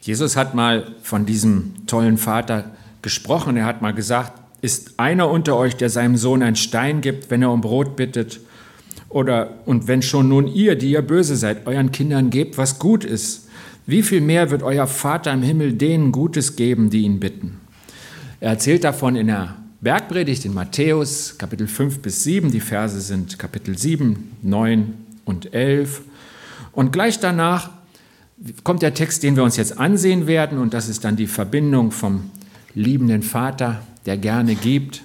Jesus hat mal von diesem tollen Vater gesprochen. Er hat mal gesagt, ist einer unter euch, der seinem Sohn einen Stein gibt, wenn er um Brot bittet? Oder, und wenn schon nun ihr, die ihr böse seid, euren Kindern gebt, was gut ist, wie viel mehr wird euer Vater im Himmel denen Gutes geben, die ihn bitten? Er erzählt davon in der Bergpredigt in Matthäus, Kapitel 5 bis 7. Die Verse sind Kapitel 7, 9 und 11. Und gleich danach kommt der Text, den wir uns jetzt ansehen werden, und das ist dann die Verbindung vom liebenden Vater, der gerne gibt,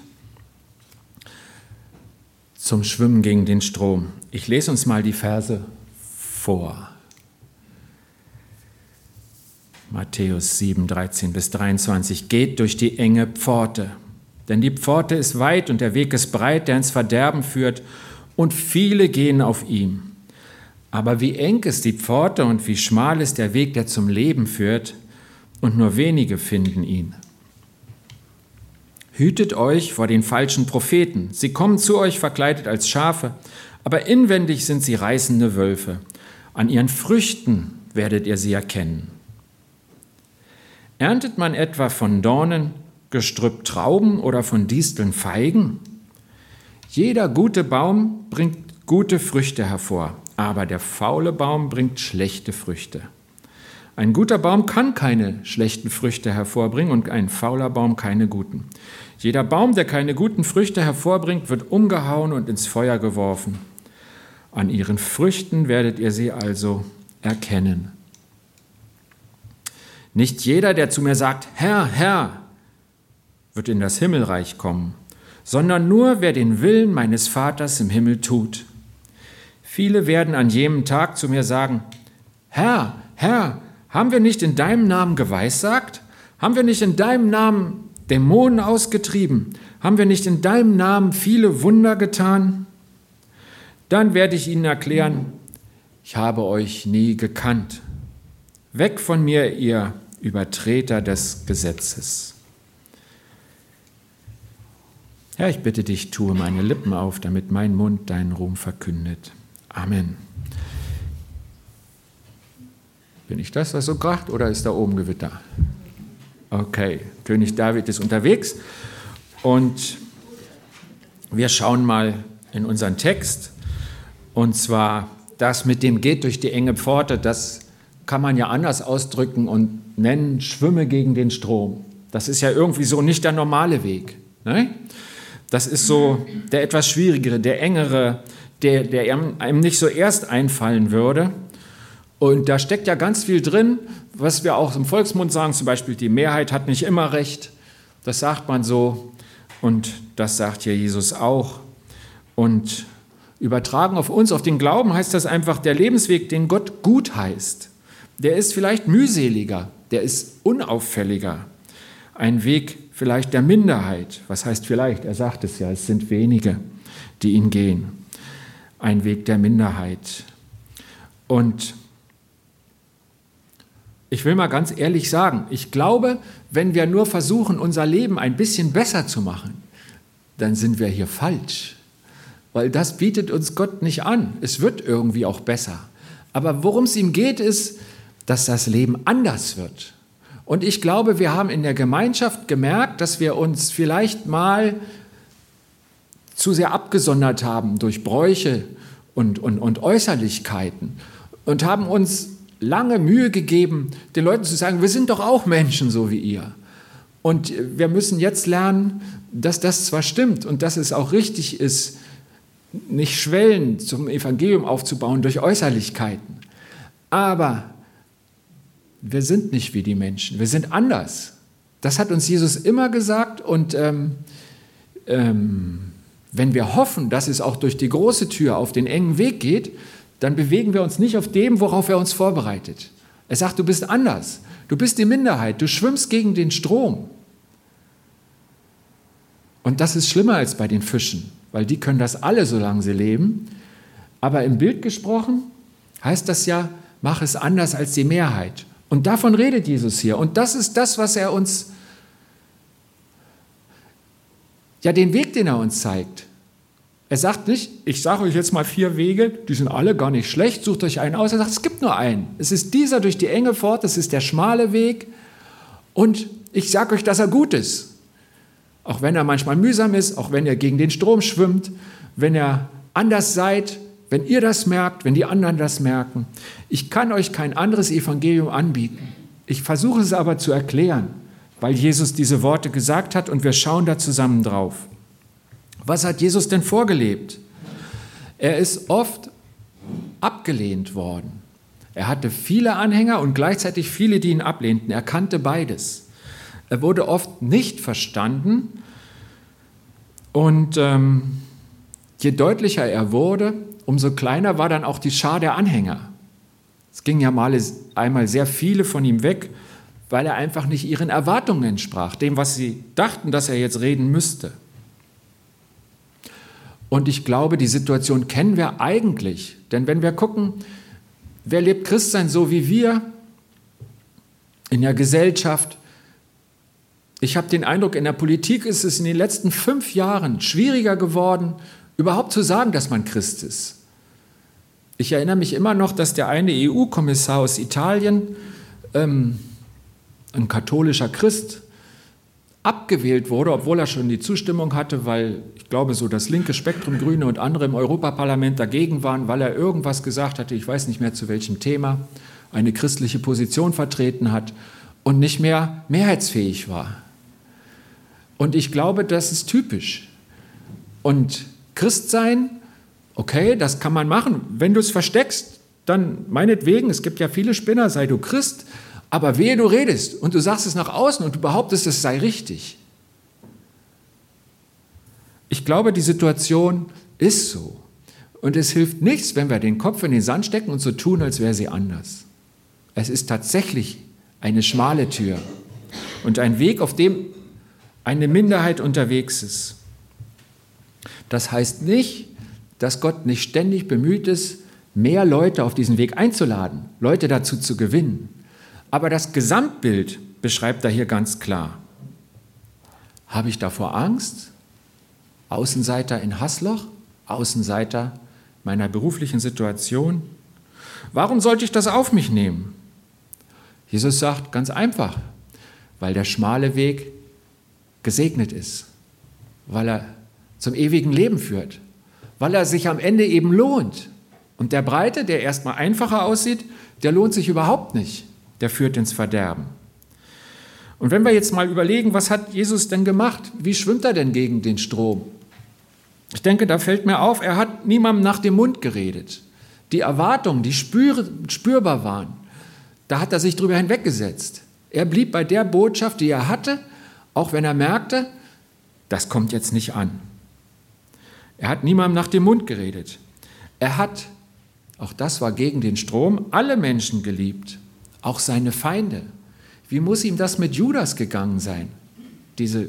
zum Schwimmen gegen den Strom. Ich lese uns mal die Verse vor. Matthäus 7, 13 bis 23. Geht durch die enge Pforte, denn die Pforte ist weit und der Weg ist breit, der ins Verderben führt, und viele gehen auf ihm. Aber wie eng ist die Pforte und wie schmal ist der Weg, der zum Leben führt, und nur wenige finden ihn. Hütet euch vor den falschen Propheten. Sie kommen zu euch verkleidet als Schafe, aber inwendig sind sie reißende Wölfe. An ihren Früchten werdet ihr sie erkennen. Erntet man etwa von Dornen Gestrüpp Trauben oder von Disteln Feigen? Jeder gute Baum bringt gute Früchte hervor, aber der faule Baum bringt schlechte Früchte. Ein guter Baum kann keine schlechten Früchte hervorbringen und ein fauler Baum keine guten. Jeder Baum, der keine guten Früchte hervorbringt, wird umgehauen und ins Feuer geworfen. An ihren Früchten werdet ihr sie also erkennen. Nicht jeder, der zu mir sagt, Herr, Herr, wird in das Himmelreich kommen, sondern nur wer den Willen meines Vaters im Himmel tut. Viele werden an jenem Tag zu mir sagen, Herr, Herr, haben wir nicht in deinem Namen geweissagt? Haben wir nicht in deinem Namen Dämonen ausgetrieben? Haben wir nicht in deinem Namen viele Wunder getan? Dann werde ich ihnen erklären, ich habe euch nie gekannt. Weg von mir, ihr Übertreter des Gesetzes. Herr, ich bitte dich, tue meine Lippen auf, damit mein Mund deinen Ruhm verkündet. Amen. Bin ich das, was so kracht, oder ist da oben Gewitter? Okay, König David ist unterwegs und wir schauen mal in unseren Text und zwar das mit dem geht durch die enge Pforte, das kann man ja anders ausdrücken und nennen, schwimme gegen den Strom. Das ist ja irgendwie so nicht der normale Weg. Ne? Das ist so der etwas schwierigere, der engere, der, der einem nicht so erst einfallen würde. Und da steckt ja ganz viel drin, was wir auch im Volksmund sagen, zum Beispiel die Mehrheit hat nicht immer recht. Das sagt man so und das sagt ja Jesus auch. Und übertragen auf uns, auf den Glauben heißt das einfach, der Lebensweg, den Gott gut heißt, der ist vielleicht mühseliger, der ist unauffälliger. Ein Weg vielleicht der Minderheit. Was heißt vielleicht? Er sagt es ja, es sind wenige, die ihn gehen. Ein Weg der Minderheit. Und ich will mal ganz ehrlich sagen, ich glaube, wenn wir nur versuchen, unser Leben ein bisschen besser zu machen, dann sind wir hier falsch. Weil das bietet uns Gott nicht an. Es wird irgendwie auch besser. Aber worum es ihm geht, ist, dass das Leben anders wird. Und ich glaube, wir haben in der Gemeinschaft gemerkt, dass wir uns vielleicht mal zu sehr abgesondert haben durch Bräuche und, und, und Äußerlichkeiten und haben uns lange Mühe gegeben, den Leuten zu sagen, wir sind doch auch Menschen so wie ihr. Und wir müssen jetzt lernen, dass das zwar stimmt und dass es auch richtig ist, nicht Schwellen zum Evangelium aufzubauen durch Äußerlichkeiten. Aber wir sind nicht wie die Menschen, wir sind anders. Das hat uns Jesus immer gesagt und ähm, ähm, wenn wir hoffen, dass es auch durch die große Tür auf den engen Weg geht, dann bewegen wir uns nicht auf dem, worauf er uns vorbereitet. Er sagt, du bist anders, du bist die Minderheit, du schwimmst gegen den Strom. Und das ist schlimmer als bei den Fischen, weil die können das alle, solange sie leben. Aber im Bild gesprochen heißt das ja, mach es anders als die Mehrheit. Und davon redet Jesus hier. Und das ist das, was er uns, ja, den Weg, den er uns zeigt. Er sagt nicht, ich sage euch jetzt mal vier Wege, die sind alle gar nicht schlecht, sucht euch einen aus. Er sagt, es gibt nur einen. Es ist dieser durch die enge Fort, es ist der schmale Weg. Und ich sage euch, dass er gut ist. Auch wenn er manchmal mühsam ist, auch wenn er gegen den Strom schwimmt, wenn er anders seid, wenn ihr das merkt, wenn die anderen das merken. Ich kann euch kein anderes Evangelium anbieten. Ich versuche es aber zu erklären, weil Jesus diese Worte gesagt hat und wir schauen da zusammen drauf. Was hat Jesus denn vorgelebt? Er ist oft abgelehnt worden. Er hatte viele Anhänger und gleichzeitig viele, die ihn ablehnten. Er kannte beides. Er wurde oft nicht verstanden und ähm, je deutlicher er wurde, umso kleiner war dann auch die Schar der Anhänger. Es ging ja mal einmal sehr viele von ihm weg, weil er einfach nicht ihren Erwartungen entsprach, dem, was sie dachten, dass er jetzt reden müsste. Und ich glaube, die Situation kennen wir eigentlich. Denn wenn wir gucken, wer lebt Christsein so wie wir in der Gesellschaft, ich habe den Eindruck, in der Politik ist es in den letzten fünf Jahren schwieriger geworden, überhaupt zu sagen, dass man Christ ist. Ich erinnere mich immer noch, dass der eine EU-Kommissar aus Italien, ähm, ein katholischer Christ, abgewählt wurde, obwohl er schon die Zustimmung hatte, weil ich glaube, so das linke Spektrum, Grüne und andere im Europaparlament dagegen waren, weil er irgendwas gesagt hatte, ich weiß nicht mehr zu welchem Thema, eine christliche Position vertreten hat und nicht mehr mehrheitsfähig war. Und ich glaube, das ist typisch. Und Christsein, okay, das kann man machen. Wenn du es versteckst, dann meinetwegen, es gibt ja viele Spinner, sei du Christ, aber wehe, du redest und du sagst es nach außen und du behauptest, es sei richtig. Ich glaube, die Situation ist so. Und es hilft nichts, wenn wir den Kopf in den Sand stecken und so tun, als wäre sie anders. Es ist tatsächlich eine schmale Tür und ein Weg, auf dem eine Minderheit unterwegs ist. Das heißt nicht, dass Gott nicht ständig bemüht ist, mehr Leute auf diesen Weg einzuladen, Leute dazu zu gewinnen. Aber das Gesamtbild beschreibt er hier ganz klar. Habe ich davor Angst? Außenseiter in Hassloch? Außenseiter meiner beruflichen Situation? Warum sollte ich das auf mich nehmen? Jesus sagt ganz einfach, weil der schmale Weg gesegnet ist, weil er zum ewigen Leben führt, weil er sich am Ende eben lohnt. Und der breite, der erstmal einfacher aussieht, der lohnt sich überhaupt nicht. Der führt ins Verderben. Und wenn wir jetzt mal überlegen, was hat Jesus denn gemacht? Wie schwimmt er denn gegen den Strom? Ich denke, da fällt mir auf, er hat niemandem nach dem Mund geredet. Die Erwartungen, die spür, spürbar waren, da hat er sich drüber hinweggesetzt. Er blieb bei der Botschaft, die er hatte, auch wenn er merkte, das kommt jetzt nicht an. Er hat niemandem nach dem Mund geredet. Er hat, auch das war gegen den Strom, alle Menschen geliebt, auch seine Feinde. Wie muss ihm das mit Judas gegangen sein? Diese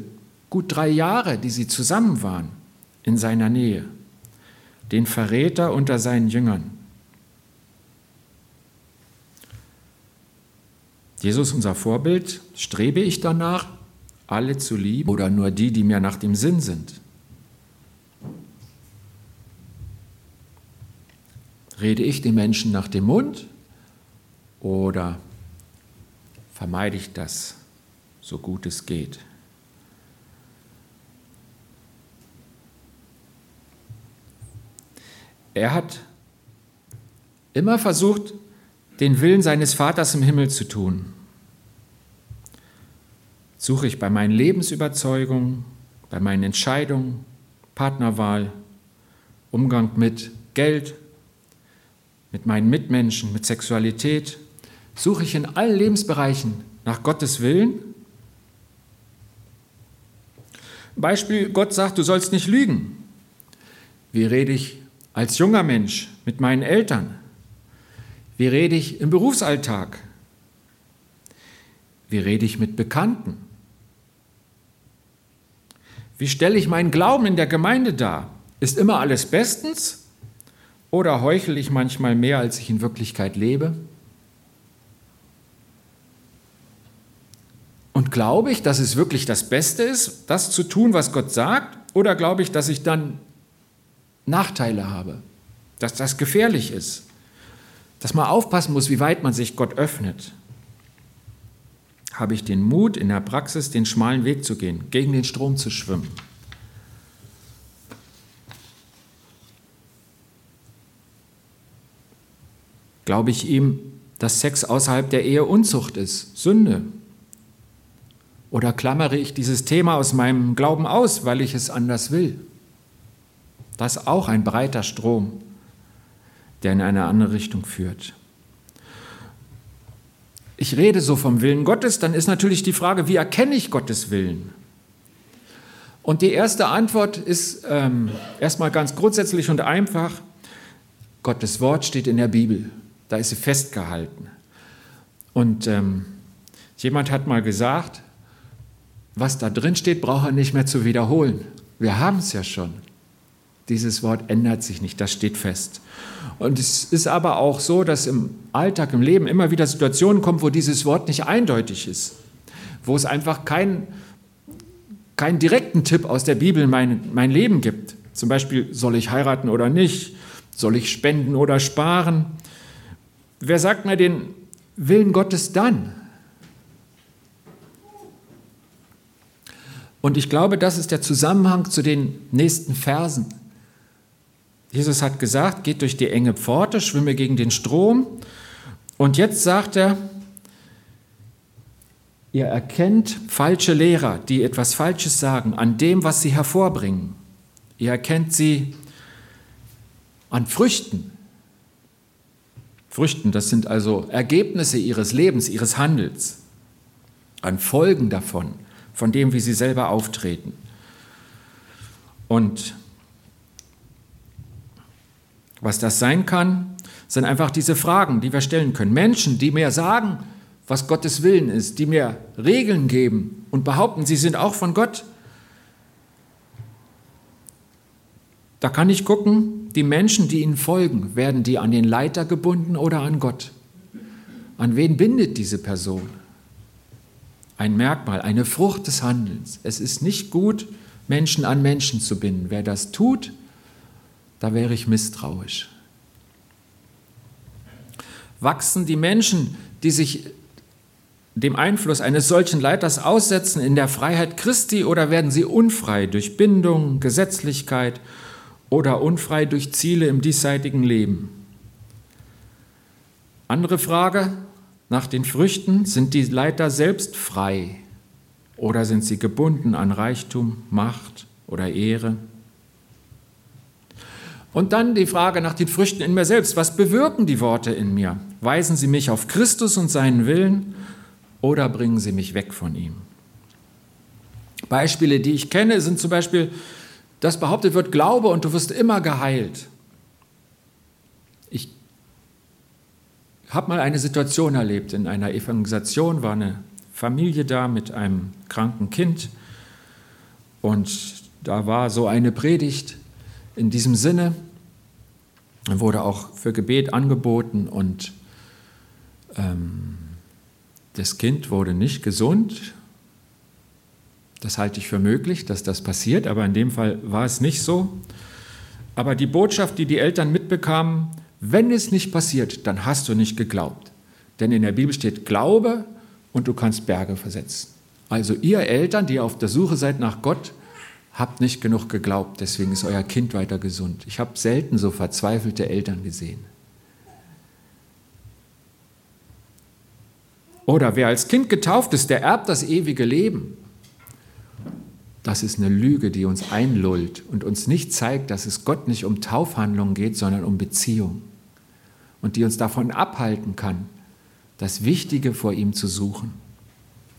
gut drei Jahre, die sie zusammen waren, in seiner Nähe. Den Verräter unter seinen Jüngern. Jesus, unser Vorbild, strebe ich danach, alle zu lieben oder nur die, die mir nach dem Sinn sind? Rede ich den Menschen nach dem Mund oder vermeide ich das so gut es geht? Er hat immer versucht, den Willen seines Vaters im Himmel zu tun. Suche ich bei meinen Lebensüberzeugungen, bei meinen Entscheidungen, Partnerwahl, Umgang mit Geld, mit meinen Mitmenschen, mit Sexualität? Suche ich in allen Lebensbereichen nach Gottes Willen? Beispiel, Gott sagt, du sollst nicht lügen. Wie rede ich als junger Mensch mit meinen Eltern? Wie rede ich im Berufsalltag? Wie rede ich mit Bekannten? Wie stelle ich meinen Glauben in der Gemeinde dar? Ist immer alles bestens oder heuchle ich manchmal mehr, als ich in Wirklichkeit lebe? Und glaube ich, dass es wirklich das Beste ist, das zu tun, was Gott sagt? Oder glaube ich, dass ich dann Nachteile habe, dass das gefährlich ist, dass man aufpassen muss, wie weit man sich Gott öffnet. Habe ich den Mut, in der Praxis den schmalen Weg zu gehen, gegen den Strom zu schwimmen. Glaube ich ihm, dass Sex außerhalb der Ehe Unzucht ist, Sünde? Oder klammere ich dieses Thema aus meinem Glauben aus, weil ich es anders will? Das ist auch ein breiter Strom, der in eine andere Richtung führt. Ich rede so vom Willen Gottes, dann ist natürlich die Frage, wie erkenne ich Gottes Willen? Und die erste Antwort ist ähm, erstmal ganz grundsätzlich und einfach, Gottes Wort steht in der Bibel, da ist sie festgehalten. Und ähm, jemand hat mal gesagt, was da drin steht, braucht er nicht mehr zu wiederholen. Wir haben es ja schon. Dieses Wort ändert sich nicht, das steht fest. Und es ist aber auch so, dass im Alltag, im Leben immer wieder Situationen kommen, wo dieses Wort nicht eindeutig ist, wo es einfach keinen keinen direkten Tipp aus der Bibel in mein, mein Leben gibt. Zum Beispiel, soll ich heiraten oder nicht? Soll ich spenden oder sparen? Wer sagt mir den Willen Gottes dann? Und ich glaube, das ist der Zusammenhang zu den nächsten Versen. Jesus hat gesagt, geht durch die enge Pforte, schwimme gegen den Strom. Und jetzt sagt er, ihr erkennt falsche Lehrer, die etwas Falsches sagen, an dem, was sie hervorbringen. Ihr erkennt sie an Früchten. Früchten, das sind also Ergebnisse ihres Lebens, ihres Handels, an Folgen davon, von dem, wie sie selber auftreten. Und was das sein kann, sind einfach diese Fragen, die wir stellen können. Menschen, die mir sagen, was Gottes Willen ist, die mir Regeln geben und behaupten, sie sind auch von Gott. Da kann ich gucken, die Menschen, die ihnen folgen, werden die an den Leiter gebunden oder an Gott? An wen bindet diese Person? Ein Merkmal, eine Frucht des Handelns. Es ist nicht gut, Menschen an Menschen zu binden. Wer das tut, da wäre ich misstrauisch. Wachsen die Menschen, die sich dem Einfluss eines solchen Leiters aussetzen, in der Freiheit Christi oder werden sie unfrei durch Bindung, Gesetzlichkeit oder unfrei durch Ziele im diesseitigen Leben? Andere Frage nach den Früchten, sind die Leiter selbst frei oder sind sie gebunden an Reichtum, Macht oder Ehre? Und dann die Frage nach den Früchten in mir selbst. Was bewirken die Worte in mir? Weisen sie mich auf Christus und seinen Willen oder bringen sie mich weg von ihm? Beispiele, die ich kenne, sind zum Beispiel, dass behauptet wird, glaube und du wirst immer geheilt. Habe mal eine Situation erlebt in einer Evangelisation, war eine Familie da mit einem kranken Kind und da war so eine Predigt in diesem Sinne, wurde auch für Gebet angeboten und ähm, das Kind wurde nicht gesund. Das halte ich für möglich, dass das passiert, aber in dem Fall war es nicht so. Aber die Botschaft, die die Eltern mitbekamen, wenn es nicht passiert, dann hast du nicht geglaubt. Denn in der Bibel steht Glaube und du kannst Berge versetzen. Also ihr Eltern, die auf der Suche seid nach Gott, habt nicht genug geglaubt, deswegen ist euer Kind weiter gesund. Ich habe selten so verzweifelte Eltern gesehen. Oder wer als Kind getauft ist, der erbt das ewige Leben. Das ist eine Lüge, die uns einlullt und uns nicht zeigt, dass es Gott nicht um Taufhandlungen geht, sondern um Beziehung. Und die uns davon abhalten kann, das Wichtige vor ihm zu suchen,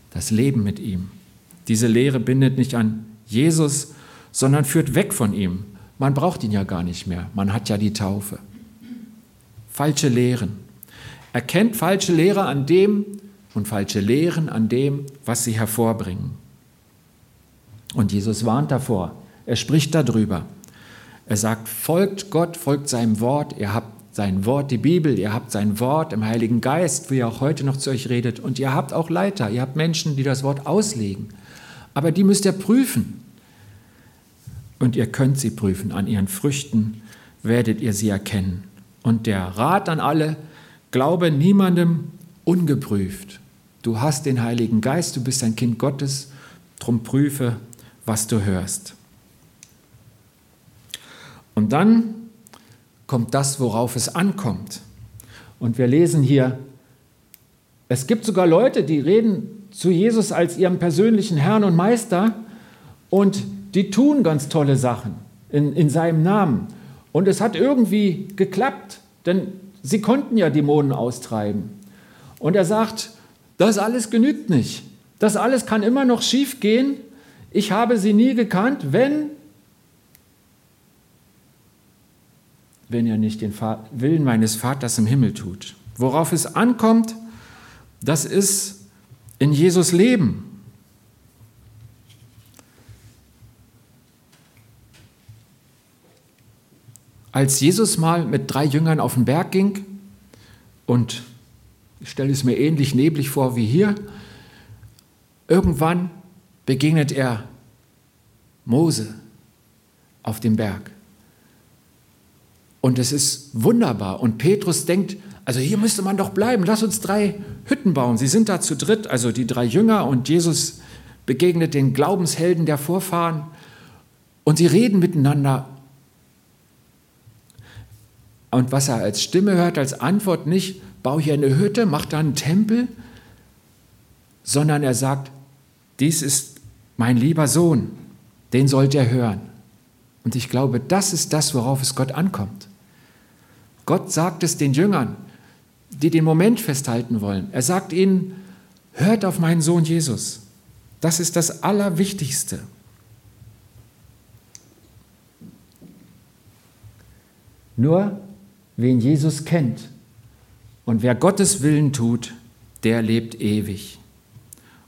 das Leben mit ihm. Diese Lehre bindet nicht an Jesus, sondern führt weg von ihm. Man braucht ihn ja gar nicht mehr. Man hat ja die Taufe. Falsche Lehren. Erkennt falsche Lehre an dem und falsche Lehren an dem, was sie hervorbringen. Und Jesus warnt davor. Er spricht darüber. Er sagt, folgt Gott, folgt seinem Wort. Ihr habt sein Wort, die Bibel, ihr habt sein Wort im Heiligen Geist, wie er auch heute noch zu euch redet. Und ihr habt auch Leiter, ihr habt Menschen, die das Wort auslegen. Aber die müsst ihr prüfen. und ihr könnt sie prüfen. An ihren Früchten werdet ihr sie erkennen. Und der Rat an alle, glaube niemandem ungeprüft. Du hast den Heiligen Geist, du bist ein Kind Gottes, drum prüfe, was du hörst. Und dann kommt das, worauf es ankommt. Und wir lesen hier, es gibt sogar Leute, die reden zu Jesus als ihrem persönlichen Herrn und Meister und die tun ganz tolle Sachen in, in seinem Namen. Und es hat irgendwie geklappt, denn sie konnten ja Dämonen austreiben. Und er sagt, das alles genügt nicht. Das alles kann immer noch schief gehen. Ich habe sie nie gekannt, wenn, wenn ihr nicht den Willen meines Vaters im Himmel tut. Worauf es ankommt, das ist in Jesus Leben. Als Jesus mal mit drei Jüngern auf den Berg ging, und ich stelle es mir ähnlich neblig vor wie hier, irgendwann begegnet er Mose auf dem Berg. Und es ist wunderbar. Und Petrus denkt, also hier müsste man doch bleiben, lass uns drei Hütten bauen. Sie sind da zu dritt, also die drei Jünger und Jesus begegnet den Glaubenshelden der Vorfahren und sie reden miteinander und was er als Stimme hört, als Antwort nicht, bau hier eine Hütte, mach da einen Tempel, sondern er sagt, dies ist mein lieber Sohn, den sollt ihr hören. Und ich glaube, das ist das, worauf es Gott ankommt. Gott sagt es den Jüngern, die den Moment festhalten wollen. Er sagt ihnen, hört auf meinen Sohn Jesus. Das ist das Allerwichtigste. Nur wen Jesus kennt und wer Gottes Willen tut, der lebt ewig.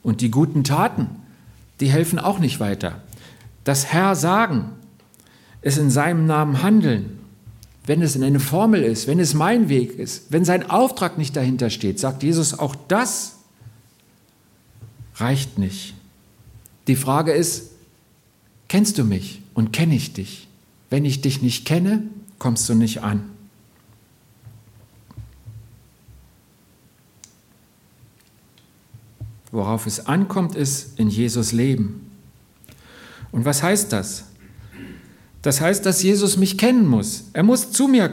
Und die guten Taten, die helfen auch nicht weiter. Das Herr sagen, es in seinem Namen handeln, wenn es in eine Formel ist, wenn es mein Weg ist, wenn sein Auftrag nicht dahinter steht, sagt Jesus, auch das reicht nicht. Die Frage ist, kennst du mich und kenne ich dich? Wenn ich dich nicht kenne, kommst du nicht an. Worauf es ankommt, ist in Jesus Leben. Und was heißt das? Das heißt, dass Jesus mich kennen muss. Er muss zu mir,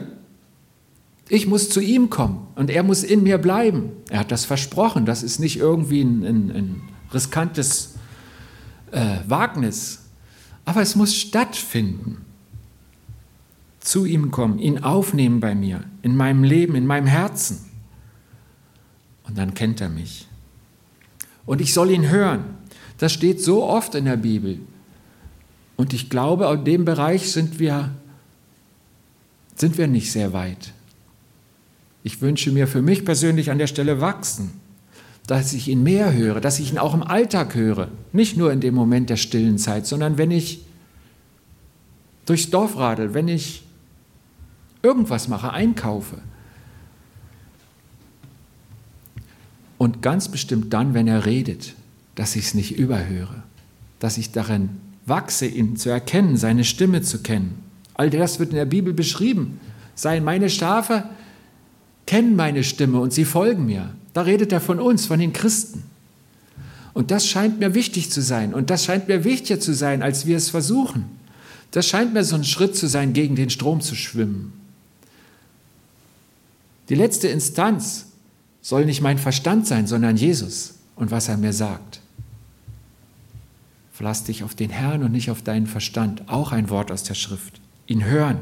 ich muss zu ihm kommen und er muss in mir bleiben. Er hat das versprochen. Das ist nicht irgendwie ein, ein, ein riskantes äh, Wagnis, aber es muss stattfinden. Zu ihm kommen, ihn aufnehmen bei mir, in meinem Leben, in meinem Herzen. Und dann kennt er mich und ich soll ihn hören. Das steht so oft in der Bibel. Und ich glaube, in dem Bereich sind wir, sind wir nicht sehr weit. Ich wünsche mir für mich persönlich an der Stelle wachsen, dass ich ihn mehr höre, dass ich ihn auch im Alltag höre. Nicht nur in dem Moment der stillen Zeit, sondern wenn ich durchs Dorf radel, wenn ich irgendwas mache, einkaufe. Und ganz bestimmt dann, wenn er redet, dass ich es nicht überhöre, dass ich darin wachse, ihn zu erkennen, seine Stimme zu kennen. All das wird in der Bibel beschrieben. Seien meine Schafe, kennen meine Stimme und sie folgen mir. Da redet er von uns, von den Christen. Und das scheint mir wichtig zu sein. Und das scheint mir wichtiger zu sein, als wir es versuchen. Das scheint mir so ein Schritt zu sein, gegen den Strom zu schwimmen. Die letzte Instanz soll nicht mein Verstand sein, sondern Jesus und was er mir sagt. Verlass dich auf den Herrn und nicht auf deinen Verstand. Auch ein Wort aus der Schrift. Ihn hören.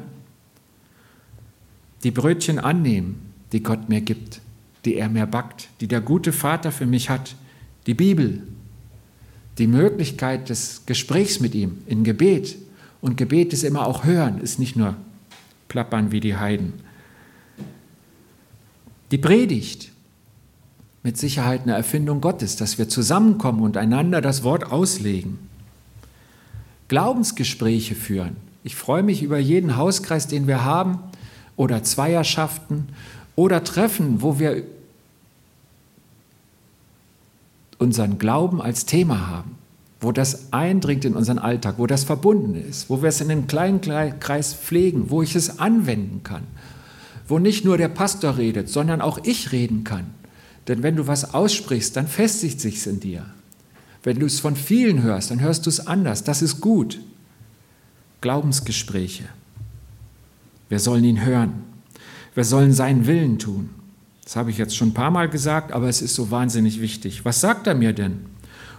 Die Brötchen annehmen, die Gott mir gibt, die er mir backt, die der gute Vater für mich hat. Die Bibel. Die Möglichkeit des Gesprächs mit ihm in Gebet. Und Gebet ist immer auch hören, ist nicht nur plappern wie die Heiden. Die Predigt, mit Sicherheit eine Erfindung Gottes, dass wir zusammenkommen und einander das Wort auslegen. Glaubensgespräche führen. Ich freue mich über jeden Hauskreis, den wir haben, oder Zweierschaften oder Treffen, wo wir unseren Glauben als Thema haben. wo das eindringt in unseren Alltag, wo das verbunden ist, wo wir es in einem kleinen Kreis pflegen, wo ich es anwenden kann, wo nicht nur der Pastor redet, sondern auch ich reden kann. Denn wenn du was aussprichst, dann festigt sich's in dir. Wenn du es von vielen hörst, dann hörst du es anders. Das ist gut. Glaubensgespräche. Wir sollen ihn hören. Wir sollen seinen Willen tun. Das habe ich jetzt schon ein paar Mal gesagt, aber es ist so wahnsinnig wichtig. Was sagt er mir denn?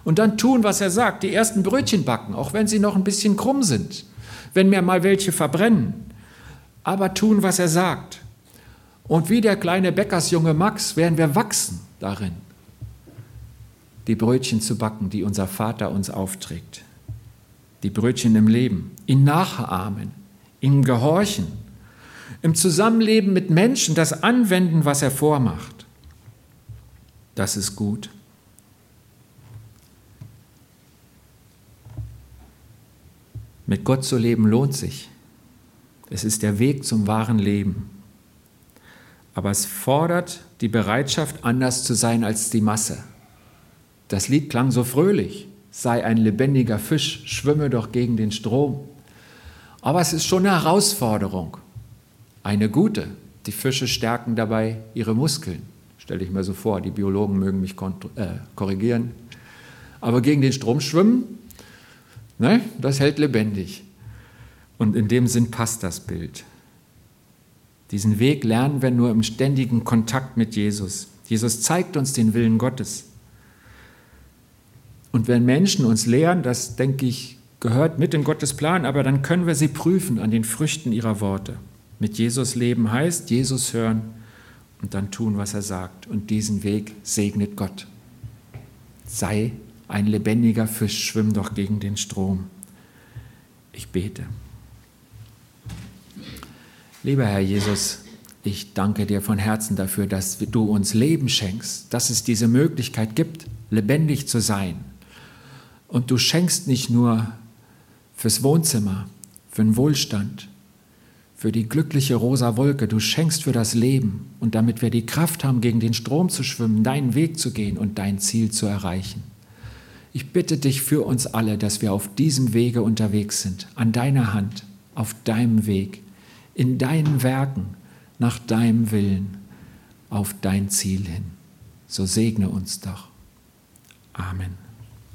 Und dann tun, was er sagt. Die ersten Brötchen backen, auch wenn sie noch ein bisschen krumm sind. Wenn mir mal welche verbrennen. Aber tun, was er sagt. Und wie der kleine Bäckersjunge Max werden wir wachsen darin die Brötchen zu backen, die unser Vater uns aufträgt. Die Brötchen im Leben, ihn nachahmen, ihm gehorchen, im Zusammenleben mit Menschen das anwenden, was er vormacht. Das ist gut. Mit Gott zu leben lohnt sich. Es ist der Weg zum wahren Leben. Aber es fordert die Bereitschaft, anders zu sein als die Masse. Das Lied klang so fröhlich. Sei ein lebendiger Fisch, schwimme doch gegen den Strom. Aber es ist schon eine Herausforderung. Eine gute. Die Fische stärken dabei ihre Muskeln. Stelle ich mir so vor, die Biologen mögen mich äh, korrigieren. Aber gegen den Strom schwimmen, ne, das hält lebendig. Und in dem Sinn passt das Bild. Diesen Weg lernen wir nur im ständigen Kontakt mit Jesus. Jesus zeigt uns den Willen Gottes. Und wenn Menschen uns lehren, das denke ich, gehört mit in Gottes Plan, aber dann können wir sie prüfen an den Früchten ihrer Worte. Mit Jesus leben heißt Jesus hören und dann tun, was er sagt. Und diesen Weg segnet Gott. Sei ein lebendiger Fisch, schwimm doch gegen den Strom. Ich bete. Lieber Herr Jesus, ich danke dir von Herzen dafür, dass du uns Leben schenkst, dass es diese Möglichkeit gibt, lebendig zu sein. Und du schenkst nicht nur fürs Wohnzimmer, für den Wohlstand, für die glückliche rosa Wolke, du schenkst für das Leben. Und damit wir die Kraft haben, gegen den Strom zu schwimmen, deinen Weg zu gehen und dein Ziel zu erreichen. Ich bitte dich für uns alle, dass wir auf diesem Wege unterwegs sind, an deiner Hand, auf deinem Weg, in deinen Werken, nach deinem Willen, auf dein Ziel hin. So segne uns doch. Amen.